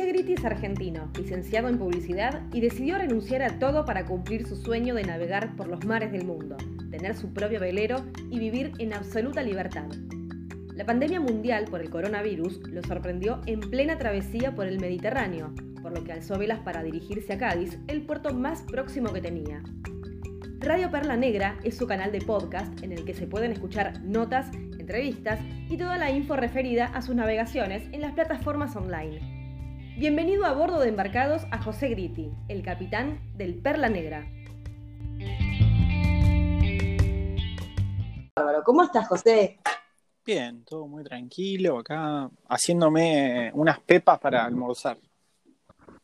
José Gritti es argentino, licenciado en publicidad y decidió renunciar a todo para cumplir su sueño de navegar por los mares del mundo, tener su propio velero y vivir en absoluta libertad. La pandemia mundial por el coronavirus lo sorprendió en plena travesía por el Mediterráneo, por lo que alzó velas para dirigirse a Cádiz, el puerto más próximo que tenía. Radio Perla Negra es su canal de podcast en el que se pueden escuchar notas, entrevistas y toda la info referida a sus navegaciones en las plataformas online. Bienvenido a bordo de embarcados a José Gritti, el capitán del Perla Negra. Bárbaro, ¿cómo estás, José? Bien, todo muy tranquilo acá, haciéndome unas pepas para almorzar.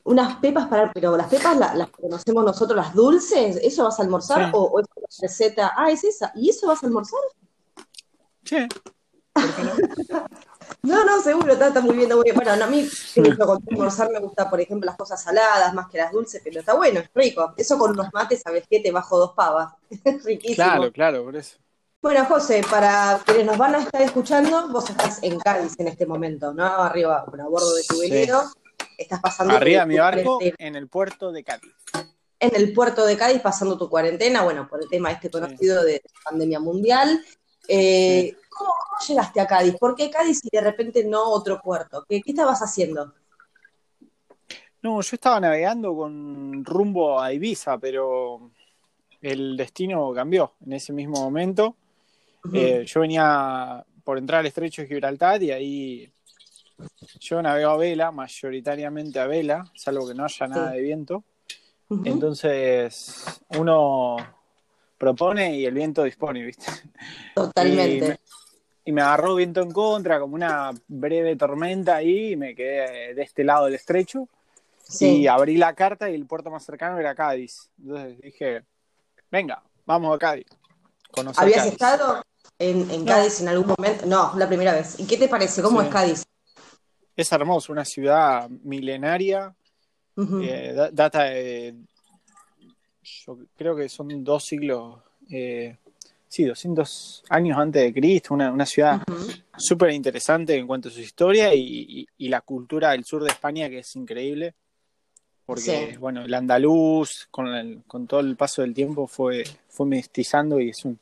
Unas pepas para, pero las pepas las, conocemos nosotros, las dulces, ¿eso vas a almorzar o, o, es una receta? Ah, es esa, ¿y eso vas a almorzar? Sí. No, no, seguro, está, muy bien, Bueno, a mí con almorzar me gusta, por ejemplo, las cosas saladas más que las dulces, pero está bueno, es rico. Eso con unos mates, ¿sabes qué? Te bajo dos pavas. Es riquísimo. Claro, claro, por eso. Bueno, José, para quienes nos van a estar escuchando, vos estás en Cádiz en este momento, ¿no? Arriba, bueno, a bordo de tu velero. Estás pasando. Arriba de mi barco, en el puerto de Cádiz. En el puerto de Cádiz, pasando tu cuarentena, bueno, por el tema este conocido de pandemia mundial. Eh, ¿cómo, llegaste a Cádiz? ¿Por qué Cádiz y de repente no otro puerto? ¿Qué, estabas haciendo? No, yo estaba navegando con rumbo a Ibiza, pero el destino cambió en ese mismo momento. Eh, yo venía por entrar al estrecho de Gibraltar y ahí yo navego a vela, mayoritariamente a vela, salvo que no haya nada de viento. Entonces, uno propone y el viento dispone, ¿viste? Totalmente. Y me, agarró viento en contra, como una breve tormenta ahí, y me quedé de este lado del estrecho. Y abrí la carta y el puerto más cercano era Cádiz. Entonces dije, venga, vamos a Cádiz. ¿Habías estado en, Cádiz en algún momento? No, la primera vez. ¿Y qué te parece? ¿Cómo es Cádiz? Es hermoso, una ciudad milenaria, eh, data de yo creo que son dos siglos, eh, sí, 200 años antes de Cristo, una, ciudad súper interesante en cuanto a su historia y, la cultura del sur de España que es increíble, porque, bueno, el andaluz con, con todo el paso del tiempo fue, fue mestizando y es un,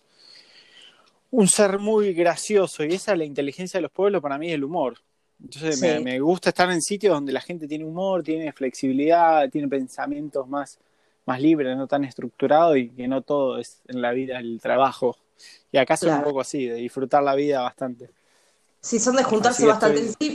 un ser muy gracioso y esa es la inteligencia de los pueblos para mí es el humor. Entonces me, me, gusta estar en sitios donde la gente tiene humor, tiene flexibilidad, tiene pensamientos más, más libre, no tan estructurado y que no todo es en la vida el trabajo. Y acá es un poco así, de disfrutar la vida bastante. Sí, son de juntarse bastante. Sí,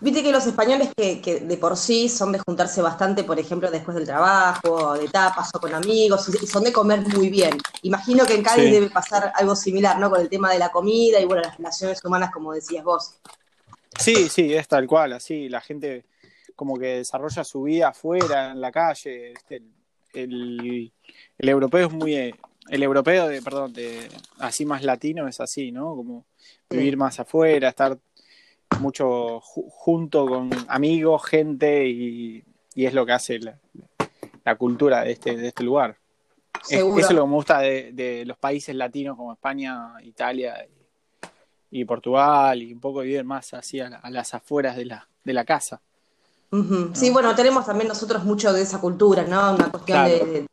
viste que los españoles que, que, de por sí son de juntarse bastante, por ejemplo, después del trabajo, de tapas o con amigos, y son de comer muy bien. Imagino que en Cádiz debe pasar algo similar, ¿no? Con el tema de la comida y, bueno, las relaciones humanas, como decías vos. Sí, sí, es tal cual, así, la gente como que desarrolla su vida afuera, en la calle, este, el, europeo es muy el europeo de perdón de así más latino es así no como vivir más afuera estar mucho junto con amigos gente y, es lo que hace la, cultura de este de este lugar. Eso es lo que me gusta de, los países latinos como España Italia y, Portugal y un poco vivir más así a, las afueras de la de la casa Sí, bueno, tenemos también nosotros mucho de esa cultura, ¿no? Una cuestión de,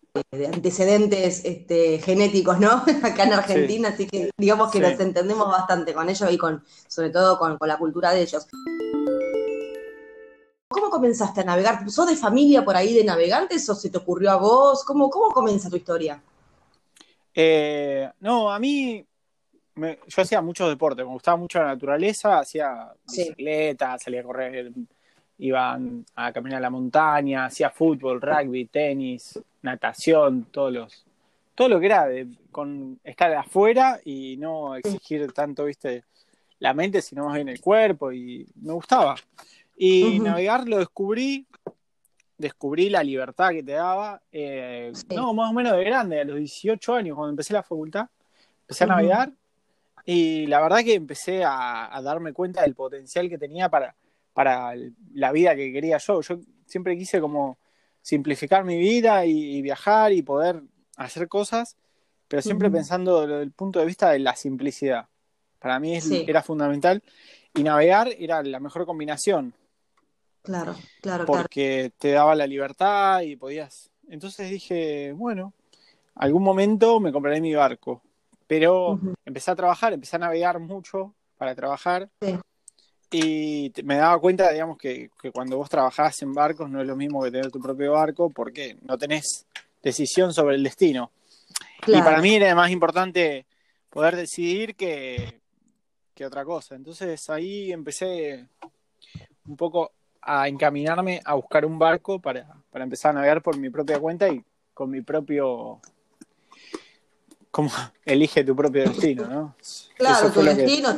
antecedentes este, genéticos, ¿no? Acá en Argentina, así que digamos que nos entendemos bastante con ellos y con, sobre todo con, la cultura de ellos. ¿Cómo comenzaste a navegar? ¿Sos de familia por ahí de navegantes o se te ocurrió a vos? ¿Cómo, cómo comienza tu historia? Eh, no, a mí yo hacía mucho deporte, me gustaba mucho la naturaleza, hacía bicicleta, salía a correr iban a caminar a la montaña, hacía fútbol, rugby, tenis, natación, todos los, todo lo que era de, con estar afuera y no exigir tanto, viste, la mente, sino más bien el cuerpo, y me gustaba. Y navegar lo descubrí, descubrí la libertad que te daba, eh, no, más o menos de grande, a los 18 años, cuando empecé la facultad, empecé a navegar, y la verdad que empecé a darme cuenta del potencial que tenía para para la vida que quería yo. Yo siempre quise como simplificar mi vida y, viajar y poder hacer cosas, pero siempre pensando desde el punto de vista de la simplicidad. Para mí era fundamental y navegar era la mejor combinación. Claro, claro. Porque te daba la libertad y podías. Entonces dije, bueno, algún momento me compraré mi barco. Pero empecé a trabajar, empecé a navegar mucho para trabajar. Y me daba cuenta, digamos, que, cuando vos trabajás en barcos no es lo mismo que tener tu propio barco porque no tenés decisión sobre el destino. Y para mí era más importante poder decidir que, que otra cosa. Entonces ahí empecé un poco a encaminarme a buscar un barco para, para empezar a navegar por mi propia cuenta y con mi propio como elige tu propio destino, ¿no? Claro, tu destino,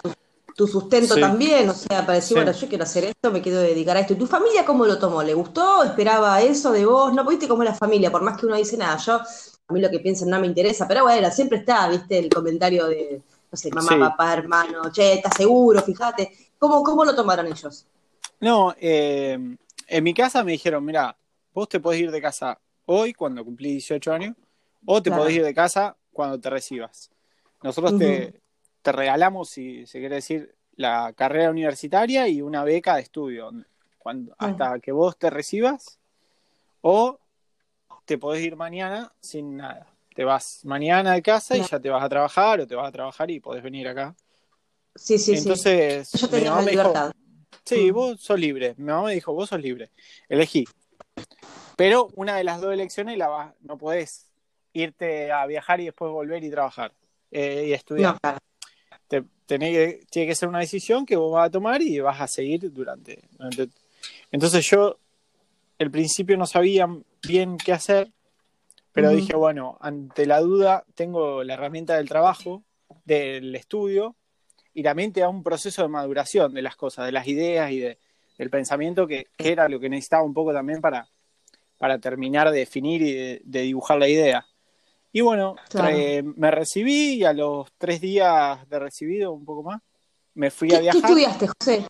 tu, sustento también, o sea, para decir, bueno, yo quiero hacer esto, me quiero dedicar a esto. ¿Y tu familia cómo lo tomó? ¿Le gustó? ¿Esperaba eso de vos? No, viste cómo es la familia, por más que uno dice, nada, yo, a mí lo que piensen no me interesa, pero bueno, siempre está, viste, el comentario de, no sé, mamá, papá, hermano, che, ¿estás seguro? Fíjate. ¿Cómo, cómo lo tomaron ellos? No, eh, en mi casa me dijeron, mira, vos te podés ir de casa hoy, cuando cumplí 18 años, o te podés ir de casa cuando te recibas. Nosotros te, regalamos, si se quiere decir, la carrera universitaria y una beca de estudio cuando, hasta que vos te recibas, o te podés ir mañana sin nada. Te vas mañana de casa y ya te vas a trabajar, o te vas a trabajar y podés venir acá. Sí, sí, Entonces, sí. Yo tenía la libertad. Sí, mm. vos sos libre. Mi mamá me dijo, vos sos libre. Elegí. Pero una de las dos elecciones la vas, no podés irte a viajar y después volver y trabajar eh, y estudiar. Tiene que ser una decisión que vos vas a tomar y vas a seguir durante, Entonces yo, al principio no sabía bien qué hacer, pero dije, bueno, ante la duda tengo la herramienta del trabajo, del estudio, y también te da un proceso de maduración de las cosas, de las ideas y de, del pensamiento que, era lo que necesitaba un poco también para, para terminar de definir y de, dibujar la idea. Y bueno, me recibí y a los tres días de recibido, un poco más, me fui a viajar. ¿Qué estudiaste, José?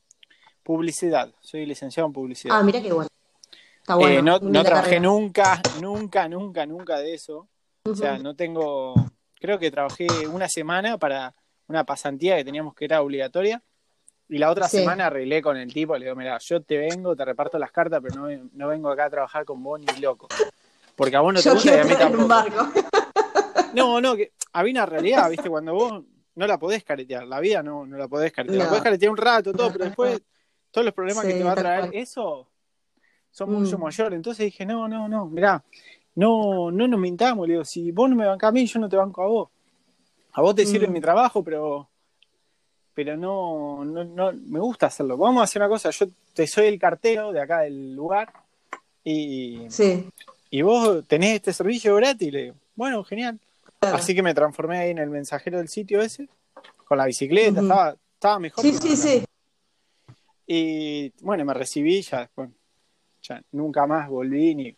Publicidad, soy licenciado en publicidad. Ah, mira qué bueno. Está bueno. Eh, no, trabajé nunca, nunca, nunca, nunca de eso. O sea, no tengo, creo que trabajé una semana para una pasantía que teníamos que era obligatoria. Y la otra semana arreglé con el tipo, le digo, mira, yo te vengo, te reparto las cartas, pero no, no vengo acá a trabajar con vos ni loco. Porque a vos no te gusta y a mí tampoco. No, no, que había una realidad, viste, cuando vos no la podés caretear, la vida no, no la podés caretear. La podés caretear un rato, todo, pero después todos los problemas que te va a traer eso son mucho mm. mayores. Entonces dije, no, no, no, mirá, no, no nos mintamos, le digo, si vos no me bancás a mí, yo no te banco a vos a vos te sirve mm. mi trabajo, pero pero no, no, no, me gusta hacerlo. Vamos a hacer una cosa, yo te soy el cartero de acá del lugar y, sí. y vos tenés este servicio gratis. Le digo, bueno, genial. Así que me transformé ahí en el mensajero del sitio ese, con la bicicleta, estaba, estaba mejor. Sí, sí, sí. Y bueno, me recibí ya después. Ya nunca más volví ni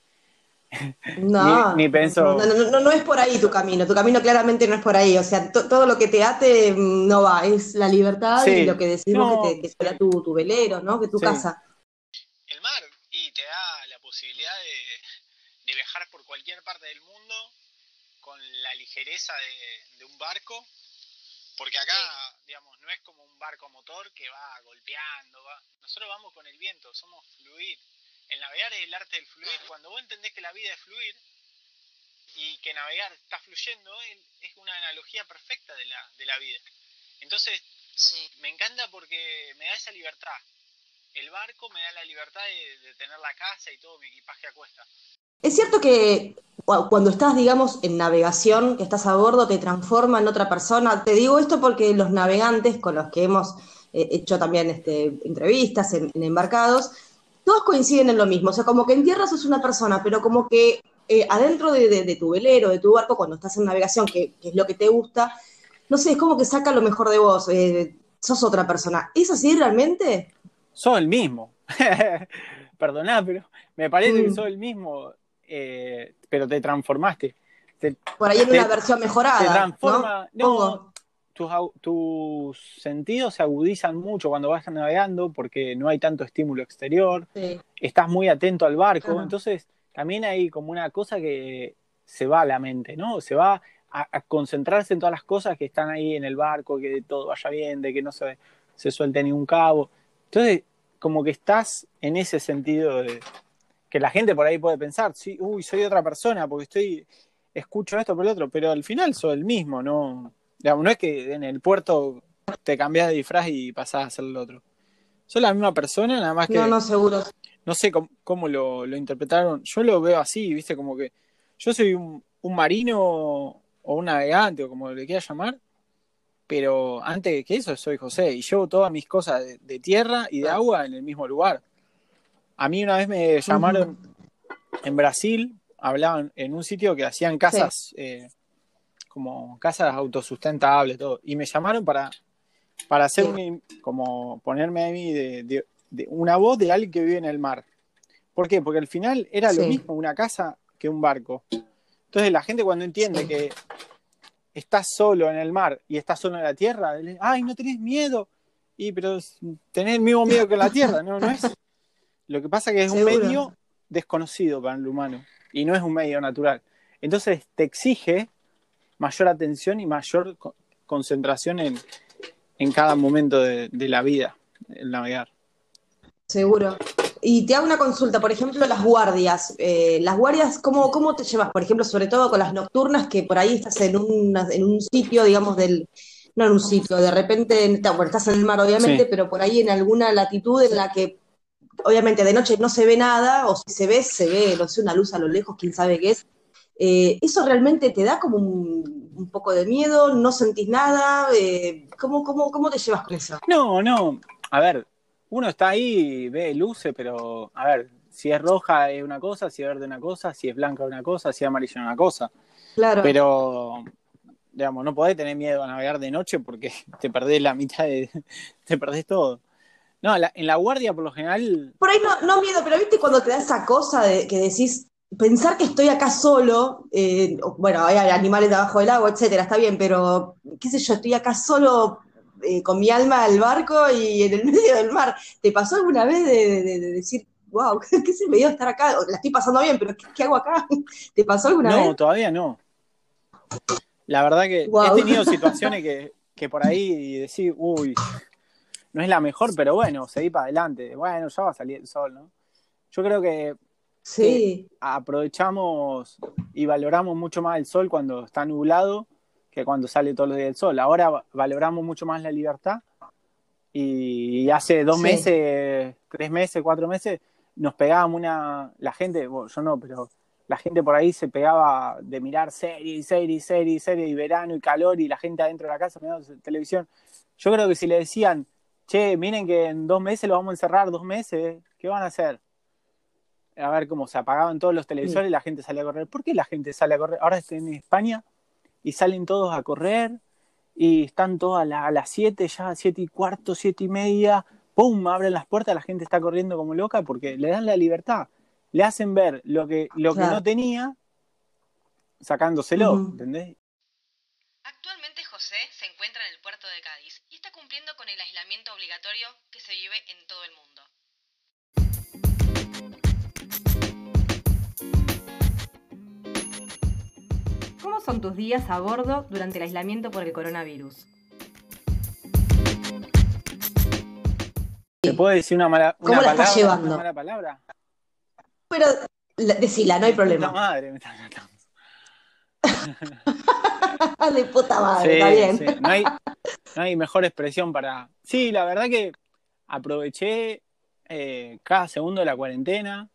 no, ni, pienso... no, no, es por ahí tu camino, tu camino claramente no es por ahí, o sea, todo lo que te ate mm, no va, es la libertad y lo que decimos que, te, será tu, tu, velero, ¿no? Que tu casa. El mar, y te da la posibilidad de, viajar por cualquier parte del mundo con la ligereza de, un barco, porque acá, digamos, no es como un barco motor que va golpeando, va. nosotros vamos con el viento, somos fluir el navegar es el arte del fluir. Cuando vos entendés que la vida es fluir y que navegar está fluyendo, es una analogía perfecta de la, de la vida. Entonces, me encanta porque me da esa libertad. El barco me da la libertad de, tener la casa y todo mi equipaje a cuesta. Es cierto que cuando estás, digamos, en navegación, que estás a bordo, te transforma en otra persona. Te digo esto porque los navegantes con los que hemos eh, hecho también este, entrevistas en embarcados, todos coinciden en lo mismo. O sea, como que en tierra sos una persona, pero como que eh, adentro de, tu velero, de tu barco, cuando estás en navegación, que, es lo que te gusta, no sé, es como que saca lo mejor de vos. Eh, sos otra persona. ¿Es así realmente? Soy el mismo. Perdoná, pero me parece que mm. soy el mismo, eh, pero te transformaste. Por ahí en una versión mejorada. Te transforma. ¿no? tus, sentidos se agudizan mucho cuando vas navegando porque no hay tanto estímulo exterior, estás muy atento al barco, entonces también hay como una cosa que se va a la mente, ¿no? Se va a, concentrarse en todas las cosas que están ahí en el barco, que todo vaya bien, de que no se, se suelte ni un cabo. Entonces, como que estás en ese sentido de que la gente por ahí puede pensar, sí, uy, soy otra persona porque estoy, escucho esto por el otro, pero al final soy el mismo, no, no es que en el puerto te cambias de disfraz y pasás a ser el otro. Soy la misma persona, nada más que. No, no, seguro. No sé cómo, lo, interpretaron. Yo lo veo así, viste, como que yo soy un, marino o un navegante o como le quieras llamar, pero antes que eso soy José y llevo todas mis cosas de, tierra y de agua en el mismo lugar. A mí una vez me llamaron en Brasil, hablaban en un sitio que hacían casas, eh, como casas autosustentables, todo, y me llamaron para, para hacer como ponerme a mí de, una voz de alguien que vive en el mar. ¿Por qué? Porque al final era lo mismo una casa que un barco. Entonces la gente cuando entiende que estás solo en el mar y estás solo en la tierra, ay, no tenés miedo. Y pero tenés el mismo miedo que en la tierra, ¿no? No es. Lo que pasa es que es un medio desconocido para el humano y no es un medio natural. Entonces te exige mayor atención y mayor concentración en, en cada momento de, la vida, el navegar. Seguro. Y te hago una consulta, por ejemplo, las guardias. Eh, las guardias, ¿cómo, ¿cómo te llevas? Por ejemplo, sobre todo con las nocturnas, que por ahí estás en, en un sitio, digamos, del, no en un sitio, de repente, bueno, estás en el mar obviamente, pero por ahí en alguna latitud en la que obviamente de noche no se ve nada, o si se ve, se ve, no sé, una luz a lo lejos, quién sabe qué es. Eh, ¿Eso realmente te da como un, poco de miedo? ¿No sentís nada? Eh, ¿cómo, cómo, cómo te llevas con eso? No, no. A ver, uno está ahí, ve luce, pero a ver, si es roja es una cosa, si es verde una cosa, si es blanca una cosa, si es amarilla una cosa. Claro. Pero, digamos, no podés tener miedo a navegar de noche porque te perdés la mitad de. te perdés todo. No, en la guardia por lo general. Por ahí no, no miedo, pero viste cuando te da esa cosa de que decís, pensar que estoy acá solo, eh, bueno, hay animales debajo del agua, etcétera, está bien, pero qué sé yo, estoy acá solo eh, con mi alma al barco y en el medio del mar. ¿Te pasó alguna vez de, decir, wow, qué se me dio estar acá? La estoy pasando bien, pero ¿qué, hago acá? ¿Te pasó alguna vez? No, todavía no. La verdad que he tenido situaciones que, que por ahí decir, uy, no es la mejor, pero bueno, seguí para adelante. Bueno, ya va a salir el sol, ¿no? Yo creo que Sí. aprovechamos y valoramos mucho más el sol cuando está nublado que cuando sale todos los días el sol. Ahora valoramos mucho más la libertad y hace dos meses, tres meses, cuatro meses, nos pegábamos una, la gente, bueno, yo no, pero la gente por ahí se pegaba de mirar series, series, series, series, y verano y calor y la gente adentro de la casa mirando televisión. Yo creo que si le decían, che, miren que en dos meses lo vamos a encerrar, dos meses, ¿qué van a hacer? a ver cómo se apagaban todos los televisores y la gente salía a correr. ¿Por qué la gente sale a correr? Ahora estoy en España y salen todos a correr y están todos a, las 7, ya 7 y cuarto, 7 y media, ¡pum! abren las puertas, la gente está corriendo como loca porque le dan la libertad. Le hacen ver lo que, lo que no tenía sacándoselo, ¿entendés? Actualmente José se encuentra en el puerto de Cádiz y está cumpliendo con el aislamiento obligatorio que se vive en todo el mundo. ¿Cómo son tus días a bordo durante el aislamiento por el coronavirus? ¿Te puedo decir una mala, ¿Cómo la estás llevando? Una mala palabra? Pero decila, no hay problema. Puta madre, me están De puta madre, está bien. No, hay, no, hay, mejor expresión para. Sí, la verdad que aproveché eh, cada segundo de la cuarentena.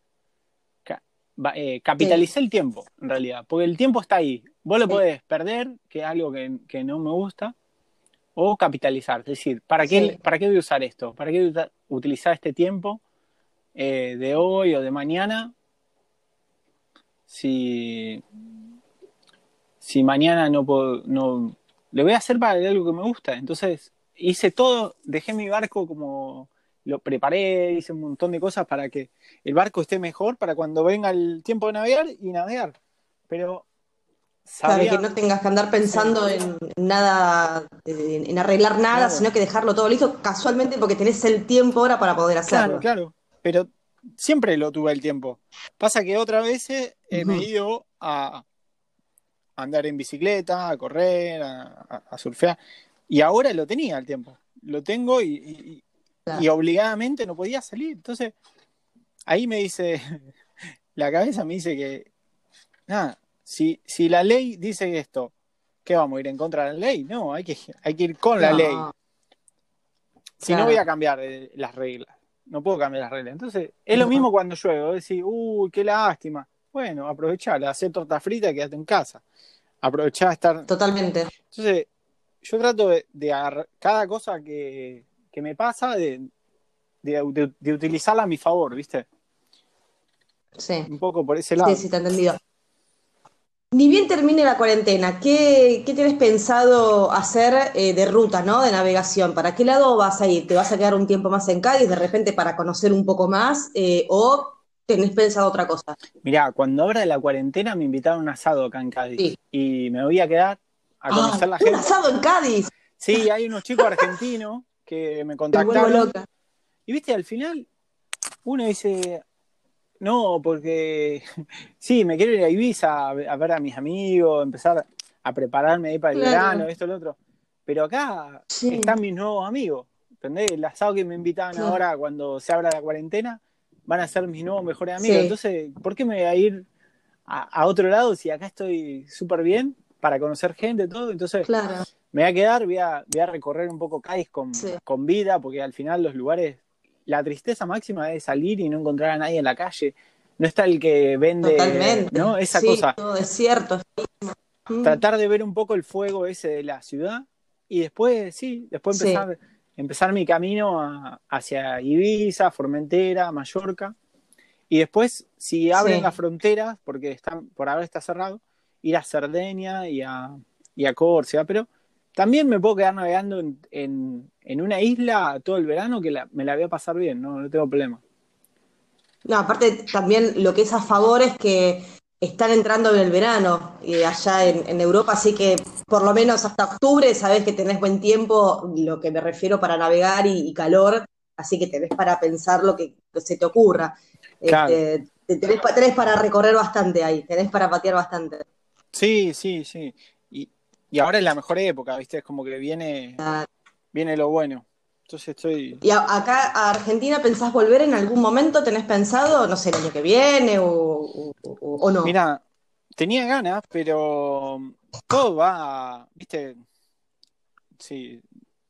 Eh, capitalicé el tiempo, en realidad, porque el tiempo está ahí. Vos lo podés perder, que es algo que, no me gusta, o capitalizar. Es decir, ¿para qué, ¿para qué voy a usar esto? ¿Para qué voy a utilizar este tiempo eh, de hoy o de mañana? Si, si mañana no puedo, no, le voy a hacer para algo que me gusta. Entonces, hice todo, dejé mi barco como lo preparé, hice un montón de cosas para que el barco esté mejor para cuando venga el tiempo de navegar y navegar. Pero Sabía... que no tengas que andar pensando en nada, en, arreglar nada, sino que dejarlo todo listo casualmente porque tenés el tiempo ahora para poder hacerlo. Claro, claro. Pero siempre lo tuve el tiempo. Pasa que otra vez he me he ido a andar en bicicleta, a correr, a, surfear. Y ahora lo tenía el tiempo. Lo tengo y, y obligadamente no podía salir. Entonces, ahí me dice, la cabeza me dice que, nada, si, si la ley dice esto, ¿qué vamos a ir en contra de la ley? No, hay que, hay que ir con la ley. Si no voy a cambiar eh, las reglas, no puedo cambiar las reglas. Entonces, es lo mismo cuando llueve, decir, uy, qué lástima. Bueno, aprovechala, hacer torta frita y quédate en casa. Aprovechar estar. Totalmente. Entonces, yo trato de, de cada cosa que, que me pasa, de, de, de, utilizarla a mi favor, ¿viste? Sí. Un poco por ese lado. Sí, sí, te he entendido. Ni bien termine la cuarentena, ¿qué, qué tienes pensado hacer eh, de ruta, ¿no? De navegación. ¿Para qué lado vas a ir? ¿Te vas a quedar un tiempo más en Cádiz de repente para conocer un poco más? Eh, ¿O tenés pensado otra cosa? Mirá, cuando abra la cuarentena me invitaron a un asado acá en Cádiz. Y me voy a quedar a conocer la gente. Un asado en Cádiz. Sí, hay unos chicos argentinos que me contactaron. Y viste, al final uno dice, no, porque sí, me quiero ir a Ibiza a, ver a mis amigos, empezar a prepararme ahí para el verano, esto, lo otro. Pero acá están mis nuevos amigos, ¿entendés? El asado que me invitaban ahora cuando se abra la cuarentena van a ser mis nuevos mejores amigos. Entonces, ¿por qué me voy a ir a, otro lado si acá estoy súper bien para conocer gente, todo? Entonces, me voy a quedar, voy a, voy a recorrer un poco Cádiz con, con vida, porque al final los lugares la tristeza máxima es salir y no encontrar a nadie en la calle. No está el que vende, Totalmente. ¿no? Esa cosa. es cierto. Mm. Tratar de ver un poco el fuego ese de la ciudad y después, sí, después empezar, empezar mi camino hacia Ibiza, Formentera, Mallorca. Y después, si abren las fronteras, porque están, por ahora está cerrado, ir a Cerdeña y a, y a Córcega, pero también me puedo quedar navegando en, una isla todo el verano que me la voy a pasar bien, no, no tengo problema. No, aparte también lo que es a favor es que están entrando en el verano y allá en, Europa, así que por lo menos hasta octubre sabes que tenés buen tiempo, lo que me refiero para navegar y, calor, así que tenés para pensar lo que, se te ocurra. Este, tenés, tenés, para recorrer bastante ahí, tenés para patear bastante. Sí, sí, sí. Y ahora es la mejor época, ¿viste? Es como que viene, viene lo bueno. Entonces estoy. ¿Y acá a Argentina pensás volver en algún momento? ¿Tenés pensado, no sé, el año que viene o, no? Mira, tenía ganas, pero todo va, ¿viste? Sí,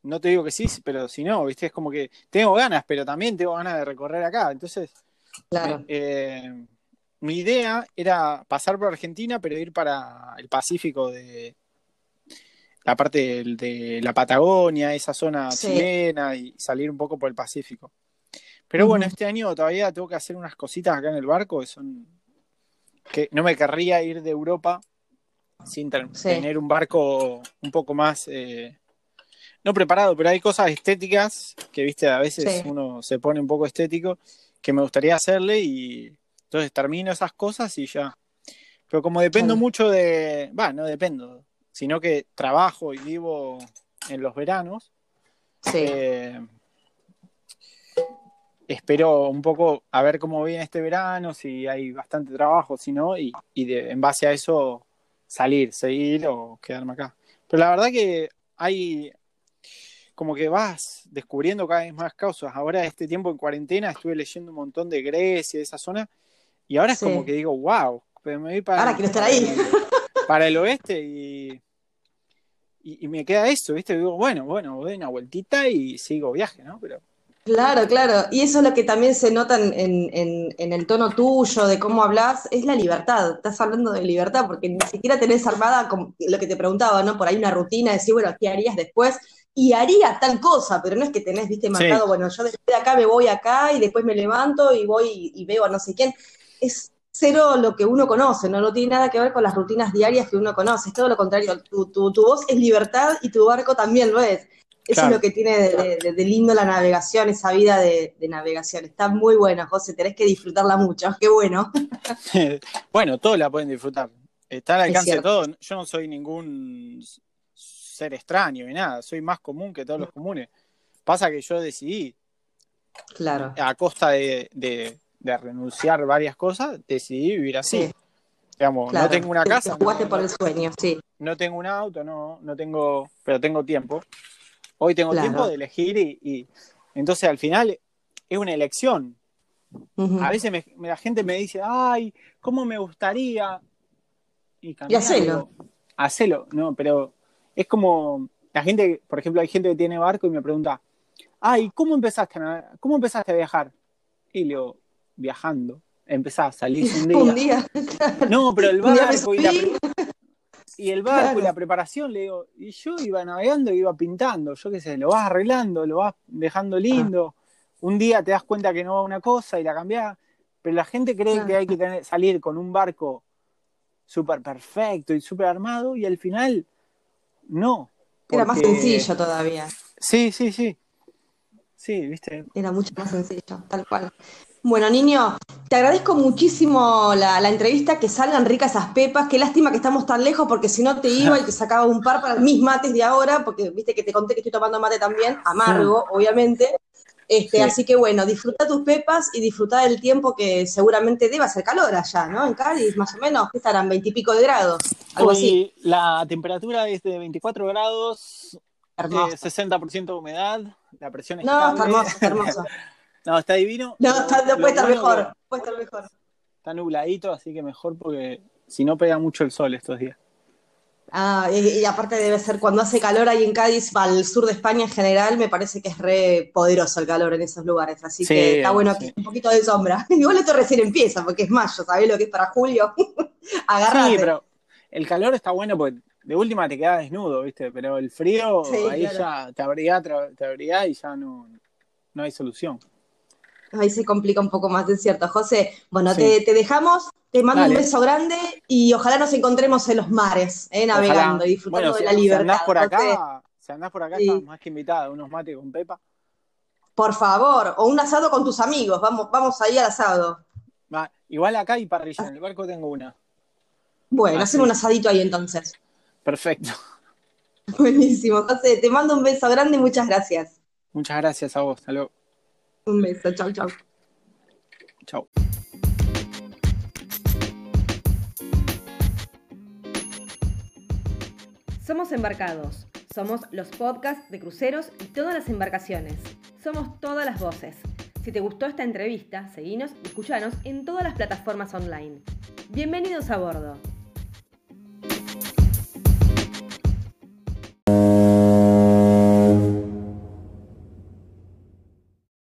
no te digo que sí, pero si no, ¿viste? Es como que tengo ganas, pero también tengo ganas de recorrer acá. Entonces, claro. Eh, mi idea era pasar por Argentina, pero ir para el Pacífico de, la parte de, la Patagonia, esa zona chilena y salir un poco por el Pacífico. Pero bueno, este año todavía tengo que hacer unas cositas acá en el barco que son que no me querría ir de Europa sin tener un barco un poco más eh, no preparado, pero hay cosas estéticas que viste a veces uno se pone un poco estético que me gustaría hacerle y entonces termino esas cosas y ya. Pero como dependo mucho de, va, no dependo, sino que trabajo y vivo en los veranos. Eh, espero un poco a ver cómo viene este verano, si hay bastante trabajo, si no, y, en base a eso salir, seguir o quedarme acá. Pero la verdad que hay como que vas descubriendo cada vez más causas. Ahora este tiempo en cuarentena estuve leyendo un montón de Grecia, de esa zona, y ahora es como que digo, wow, me voy para, ahora quiero estar ahí. para el oeste y y, me queda eso, ¿viste? Digo, bueno, bueno, doy una vueltita y sigo viaje, ¿no? Pero... Claro, claro. Y eso es lo que también se nota en, en, el tono tuyo, de cómo hablas, es la libertad. Estás hablando de libertad porque ni siquiera tenés armada como lo que te preguntaba, ¿no? Por ahí una rutina, de decir, bueno, ¿qué harías después? Y haría tal cosa, pero no es que tenés, viste, marcado, bueno, yo desde acá me voy acá y después me levanto y voy y, y veo a no sé quién. Es cero lo que uno conoce, ¿no? no tiene nada que ver con las rutinas diarias que uno conoce, es todo lo contrario, tu, tu, voz es libertad y tu barco también lo es. Eso es lo que tiene de, lindo la navegación, esa vida de, navegación. Está muy buena, José, tenés que disfrutarla mucho, qué bueno. bueno, todos la pueden disfrutar. Está al alcance de todo. Yo no soy ningún ser extraño ni nada, soy más común que todos los comunes. Pasa que yo decidí, claro. a costa de, renunciar varias cosas, decidí vivir así. Digamos, no tengo una casa. Jugaste por el sueño, sí. No tengo un auto, no, no tengo, pero tengo tiempo. Hoy tengo tiempo de elegir y, Entonces al final es una elección. A veces la gente me dice, ay, ¿cómo me gustaría? Y, y hacelo. Hacelo, no, pero es como la gente, por ejemplo, hay gente que tiene barco y me pregunta, ay, ¿cómo empezaste a, ¿cómo empezaste a viajar? Y le digo, viajando. Empezás a salir un día. No, pero el barco y la, y el barco y la preparación, le digo, y yo iba navegando y iba pintando, yo qué sé, lo vas arreglando, lo vas dejando lindo. Un día te das cuenta que no va una cosa y la cambiás, pero la gente cree que hay que tener, salir con un barco súper perfecto y súper armado y al final no. Era más sencillo todavía. Sí, sí, sí. Sí, viste. Era mucho más sencillo, tal cual. Bueno, niño, te agradezco muchísimo la, entrevista, que salgan ricas esas pepas. Qué lástima que estamos tan lejos, porque si no te iba y te sacaba un par para mis mates de ahora, porque viste que te conté que estoy tomando mate también, amargo, obviamente. Este, Así que bueno, disfruta tus pepas y disfruta del tiempo que seguramente debe hacer calor allá, ¿no? En Cádiz, más o menos, que estarán veintipico de grados, algo así. La temperatura es de 24 grados, 60% de humedad, la presión es No, está hermoso, está hermoso. No, está divino. No, puede estar mejor. Puede estar mejor. Está nubladito, así que mejor porque si no pega mucho el sol estos días. Ah, y, aparte debe ser cuando hace calor ahí en Cádiz, el sur de España en general, me parece que es re poderoso el calor en esos lugares. Así que está bueno aquí un poquito de sombra. Igual esto recién empieza, porque es mayo, ¿sabés lo que es para julio? Agarrate. Sí, pero el calor está bueno porque de última te quedas desnudo, ¿viste? Pero el frío, ahí ya te abrigás, te y ya no, no hay solución ahí se complica un poco más, es cierto. José, bueno, te, dejamos, te mando un beso grande y ojalá nos encontremos en los mares, eh, navegando y disfrutando de la libertad. Si andás por acá, si andás por acá, estás más que invitada, unos mates con Pepa. Por favor, o un asado con tus amigos, vamos, vamos ahí al asado. igual acá hay parrilla, en el barco tengo una. Bueno, hacemos un asadito ahí entonces. Perfecto. Buenísimo, José, te mando un beso grande y muchas gracias. Muchas gracias a vos, hasta luego. Un beso, chao, chao. Chao. Somos embarcados. Somos los podcasts de cruceros y todas las embarcaciones. Somos todas las voces. Si te gustó esta entrevista, seguinos y escuchanos en todas las plataformas online. Bienvenidos a bordo.